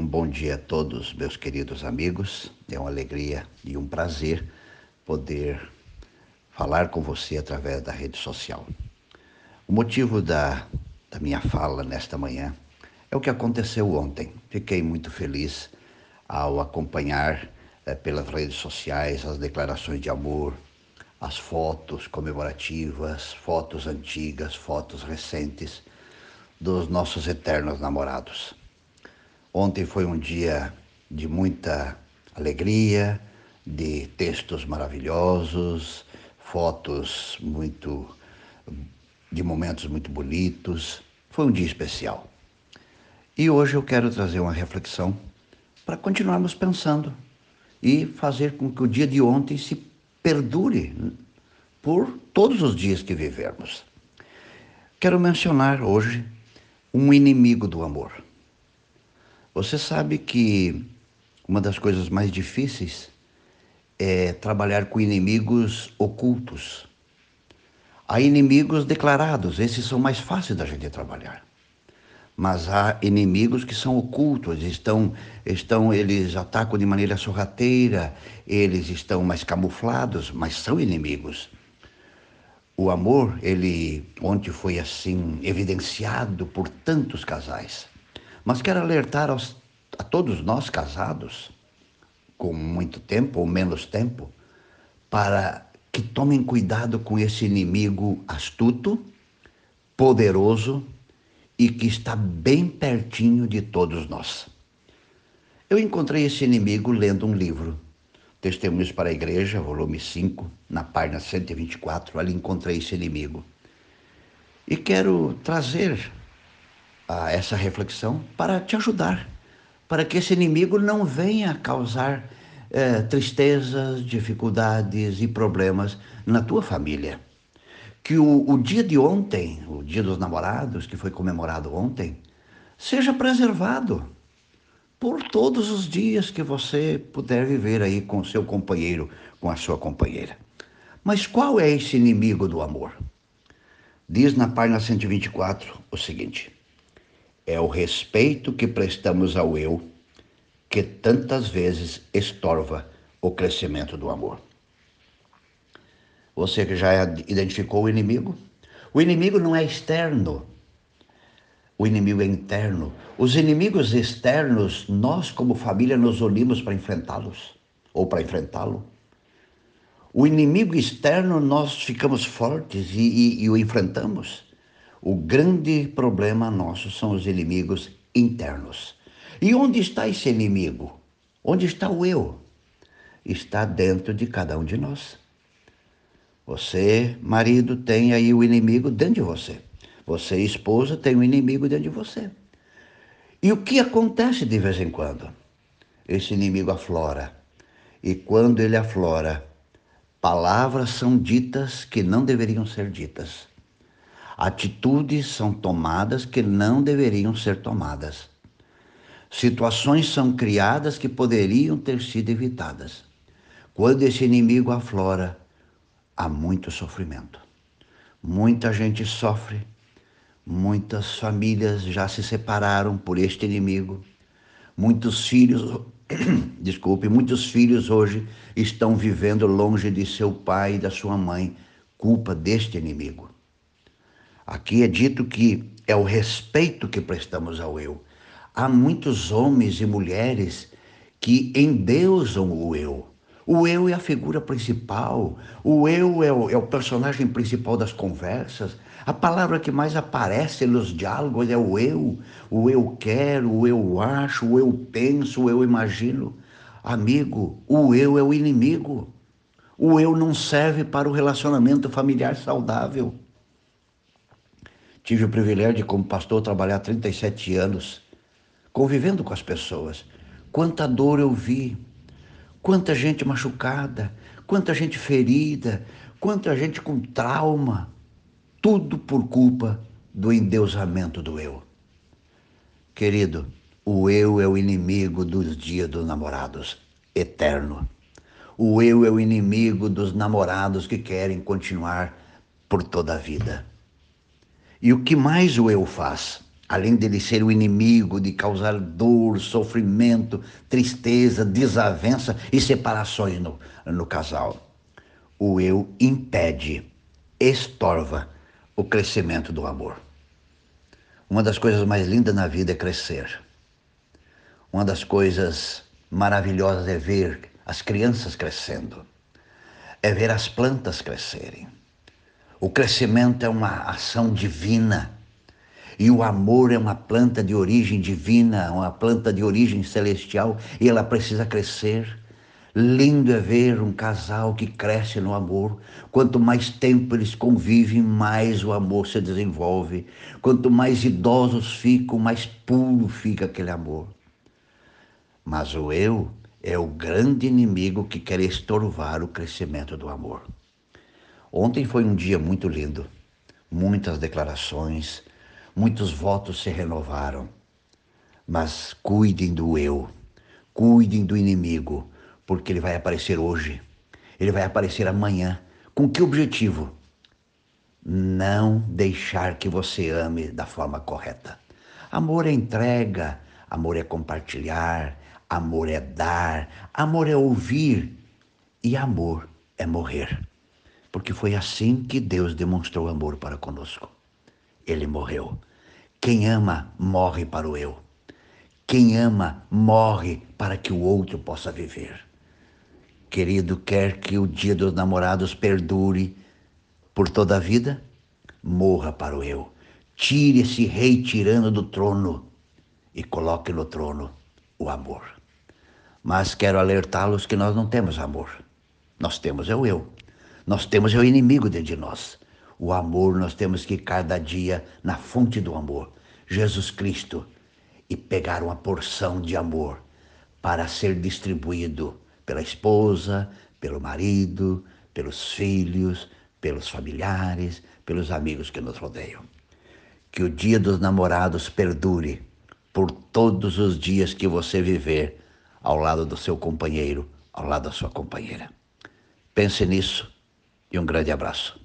Um bom dia a todos, meus queridos amigos. É uma alegria e um prazer poder falar com você através da rede social. O motivo da, da minha fala nesta manhã é o que aconteceu ontem. Fiquei muito feliz ao acompanhar é, pelas redes sociais as declarações de amor, as fotos comemorativas, fotos antigas, fotos recentes dos nossos eternos namorados. Ontem foi um dia de muita alegria, de textos maravilhosos, fotos muito de momentos muito bonitos. Foi um dia especial. E hoje eu quero trazer uma reflexão para continuarmos pensando e fazer com que o dia de ontem se perdure por todos os dias que vivermos. Quero mencionar hoje um inimigo do amor. Você sabe que uma das coisas mais difíceis é trabalhar com inimigos ocultos. Há inimigos declarados, esses são mais fáceis da gente trabalhar. Mas há inimigos que são ocultos, estão, estão, eles atacam de maneira sorrateira, eles estão mais camuflados, mas são inimigos. O amor, ele ontem foi assim evidenciado por tantos casais. Mas quero alertar aos, a todos nós casados, com muito tempo ou menos tempo, para que tomem cuidado com esse inimigo astuto, poderoso e que está bem pertinho de todos nós. Eu encontrei esse inimigo lendo um livro, Testemunhos para a Igreja, volume 5, na página 124, ali encontrei esse inimigo. E quero trazer a essa reflexão para te ajudar, para que esse inimigo não venha causar é, tristezas, dificuldades e problemas na tua família. Que o, o dia de ontem, o dia dos namorados, que foi comemorado ontem, seja preservado por todos os dias que você puder viver aí com seu companheiro, com a sua companheira. Mas qual é esse inimigo do amor? Diz na página 124 o seguinte: é o respeito que prestamos ao eu que tantas vezes estorva o crescimento do amor. Você que já identificou o inimigo? O inimigo não é externo, o inimigo é interno. Os inimigos externos, nós como família nos unimos para enfrentá-los ou para enfrentá-lo. O inimigo externo, nós ficamos fortes e, e, e o enfrentamos. O grande problema nosso são os inimigos internos. E onde está esse inimigo? Onde está o eu? Está dentro de cada um de nós. Você, marido, tem aí o inimigo dentro de você. Você, esposa, tem o inimigo dentro de você. E o que acontece de vez em quando? Esse inimigo aflora. E quando ele aflora, palavras são ditas que não deveriam ser ditas. Atitudes são tomadas que não deveriam ser tomadas. Situações são criadas que poderiam ter sido evitadas. Quando esse inimigo aflora, há muito sofrimento. Muita gente sofre, muitas famílias já se separaram por este inimigo. Muitos filhos, desculpe, muitos filhos hoje estão vivendo longe de seu pai e da sua mãe, culpa deste inimigo. Aqui é dito que é o respeito que prestamos ao eu. Há muitos homens e mulheres que endeusam o eu. O eu é a figura principal, o eu é o, é o, personagem principal das conversas. A palavra que mais aparece nos diálogos é o eu. O eu quero, o eu acho, o eu penso, o eu imagino. Amigo, o eu é o inimigo. O eu não serve para o relacionamento familiar saudável. Tive o privilégio de, como pastor, trabalhar 37 anos, convivendo com as pessoas. Quanta dor eu vi, quanta gente machucada, quanta gente ferida, quanta gente com trauma, tudo por culpa do endeusamento do eu. Querido, o eu é o inimigo dos dias dos namorados, eterno. O eu é o inimigo dos namorados que querem continuar por toda a vida. E o que mais o eu faz? além dele ser o inimigo, de causar dor, sofrimento, tristeza, desavença e separações no, no casal. O eu impede, estorva o crescimento do amor. Uma das coisas mais lindas na vida é crescer. Uma das coisas maravilhosas é ver as crianças crescendo, é ver as plantas crescerem. O crescimento é uma ação divina. E o amor é uma planta de origem divina, uma planta de origem celestial, e ela precisa crescer. Lindo é ver um casal que cresce no amor. Quanto mais tempo eles convivem, mais o amor se desenvolve. Quanto mais idosos ficam, mais puro fica aquele amor. Mas o eu é o grande inimigo que quer estorvar o crescimento do amor. Ontem foi um dia muito lindo, muitas declarações, muitos votos se renovaram. Mas cuidem do eu, cuidem do inimigo, porque ele vai aparecer hoje, ele vai aparecer amanhã. Com que objetivo? Não deixar que você ame da forma correta. Amor é entrega, amor é compartilhar, Amor é dar, amor é ouvir e amor é morrer. Porque foi assim que Deus demonstrou amor para conosco. Ele morreu. Quem ama, morre para o eu. Quem ama, morre para que o outro possa viver. Querido, quer que o dia dos namorados perdure por toda a vida? Morra para o eu. Tire esse rei tirano do trono e coloque no trono o amor. Mas quero alertá-los que nós não temos amor. Nós temos é o eu. Nós temos é o inimigo dentro de nós. O amor nós temos que ir cada dia na fonte do amor, Jesus Cristo, e pegar uma porção de amor para ser distribuído pela esposa, pelo marido, pelos filhos, pelos familiares, pelos amigos que nos rodeiam. Que o dia dos namorados perdure por todos os dias que você viver ao lado do seu companheiro, ao lado da sua companheira. Pense nisso e um grande abraço.